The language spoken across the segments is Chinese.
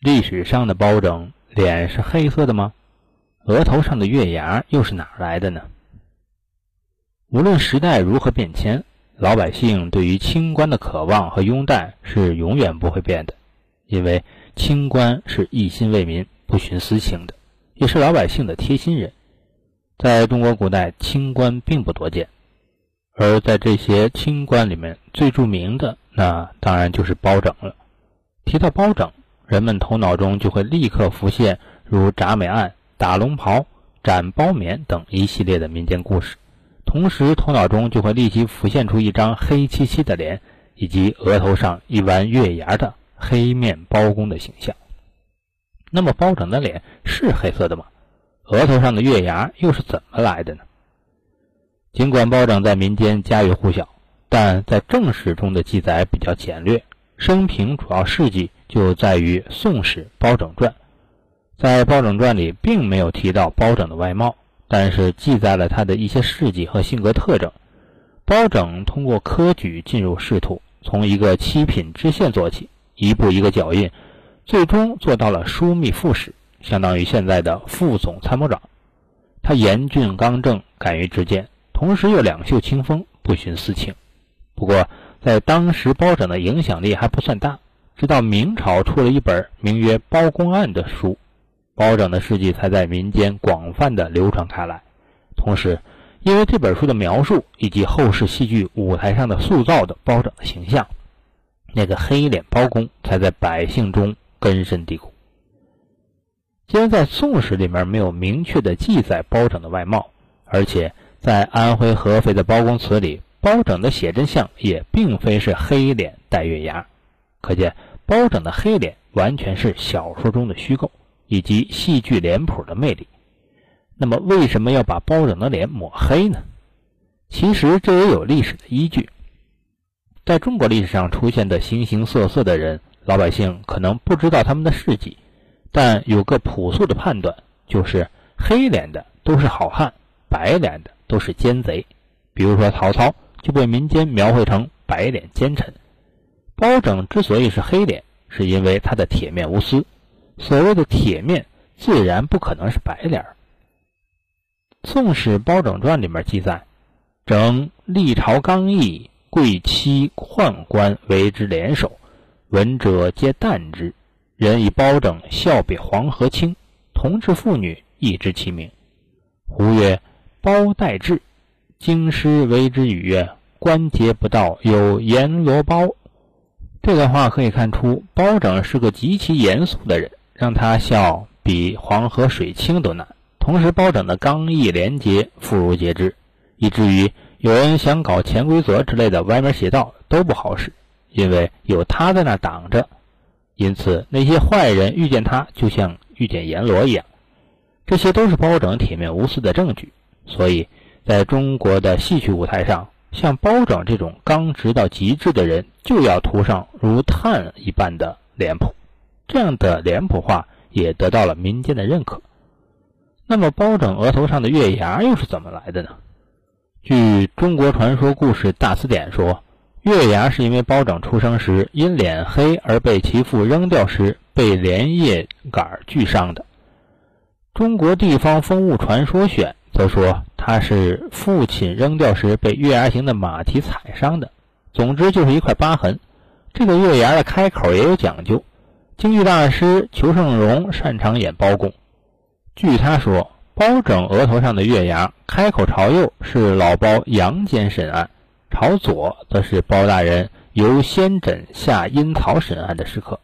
历史上的包拯脸是黑色的吗？额头上的月牙又是哪来的呢？无论时代如何变迁，老百姓对于清官的渴望和拥戴是永远不会变的，因为清官是一心为民、不徇私情的，也是老百姓的贴心人。在中国古代，清官并不多见，而在这些清官里面，最著名的那当然就是包拯了。提到包拯，人们头脑中就会立刻浮现如铡美案、打龙袍、斩包棉等一系列的民间故事。同时，头脑中就会立即浮现出一张黑漆漆的脸，以及额头上一弯月牙的黑面包公的形象。那么，包拯的脸是黑色的吗？额头上的月牙又是怎么来的呢？尽管包拯在民间家喻户晓，但在正史中的记载比较简略，生平主要事迹就在于《宋史·包拯传》。在《包拯传》里，并没有提到包拯的外貌。但是记载了他的一些事迹和性格特征。包拯通过科举进入仕途，从一个七品知县做起，一步一个脚印，最终做到了枢密副使，相当于现在的副总参谋长。他严峻刚正，敢于直谏，同时又两袖清风，不徇私情。不过，在当时包拯的影响力还不算大，直到明朝出了一本名曰《包公案》的书。包拯的事迹才在民间广泛的流传开来，同时，因为这本书的描述以及后世戏剧舞台上的塑造的包拯的形象，那个黑脸包公才在百姓中根深蒂固。既然在《宋史》里面没有明确的记载包拯的外貌，而且在安徽合肥的包公祠里，包拯的写真像也并非是黑脸带月牙，可见包拯的黑脸完全是小说中的虚构。以及戏剧脸谱的魅力，那么为什么要把包拯的脸抹黑呢？其实这也有历史的依据。在中国历史上出现的形形色色的人，老百姓可能不知道他们的事迹，但有个朴素的判断，就是黑脸的都是好汉，白脸的都是奸贼。比如说曹操就被民间描绘成白脸奸臣，包拯之所以是黑脸，是因为他的铁面无私。所谓的铁面，自然不可能是白脸。《宋史·包拯传》里面记载，整历朝刚毅，贵戚宦官为之联手，闻者皆惮之。人以包拯笑比黄河清，同治妇女亦知其名。胡曰：“包待志。”京师为之语曰：“关节不到，有阎罗包。”这段话可以看出，包拯是个极其严肃的人。让他笑比黄河水清都难。同时，包拯的刚毅廉洁妇孺皆知，以至于有人想搞潜规则之类的歪门邪道都不好使，因为有他在那挡着。因此，那些坏人遇见他就像遇见阎罗一样。这些都是包拯铁面无私的证据。所以，在中国的戏曲舞台上，像包拯这种刚直到极致的人，就要涂上如炭一般的脸谱。这样的脸谱化也得到了民间的认可。那么，包拯额头上的月牙又是怎么来的呢？据《中国传说故事大词典》说，月牙是因为包拯出生时因脸黑而被其父扔掉时被连叶杆锯伤的。《中国地方风物传说选》则说他是父亲扔掉时被月牙形的马蹄踩伤的。总之，就是一块疤痕。这个月牙的开口也有讲究。京剧大师裘盛戎擅长演包公。据他说，包拯额头上的月牙，开口朝右是老包阳间审案，朝左则是包大人由先诊下阴曹审案的时刻。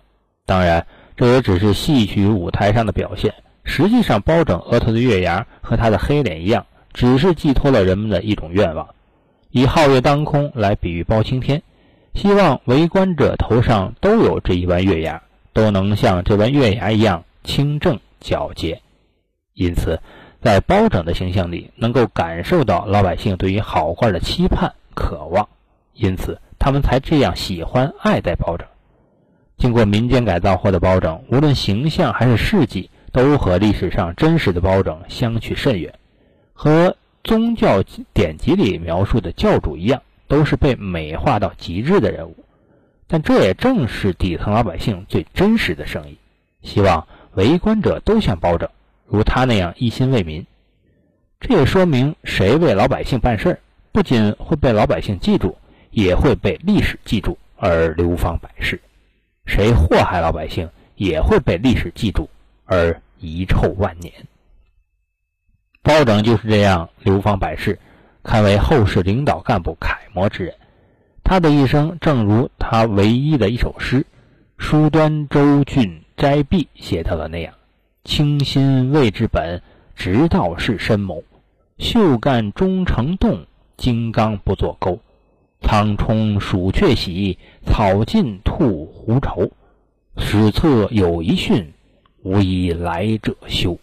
当然，这也只是戏曲舞台上的表现。实际上，包拯额头的月牙和他的黑脸一样，只是寄托了人们的一种愿望，以皓月当空来比喻包青天，希望围观者头上都有这一弯月牙。都能像这弯月牙一样清正皎洁，因此，在包拯的形象里，能够感受到老百姓对于好官的期盼、渴望，因此他们才这样喜欢爱戴包拯。经过民间改造后的包拯，无论形象还是事迹，都和历史上真实的包拯相去甚远，和宗教典籍里描述的教主一样，都是被美化到极致的人物。但这也正是底层老百姓最真实的声音，希望为官者都像包拯，如他那样一心为民。这也说明，谁为老百姓办事儿，不仅会被老百姓记住，也会被历史记住而流芳百世；谁祸害老百姓，也会被历史记住而遗臭万年。包拯就是这样流芳百世，堪为后世领导干部楷模之人。他的一生，正如他唯一的一首诗《书端州郡斋壁》写到的那样：“清心未治本，直道是深谋。袖干终成栋，金刚不作钩。苍冲鼠雀喜，草尽兔狐愁。史册有一训，无以来者休。”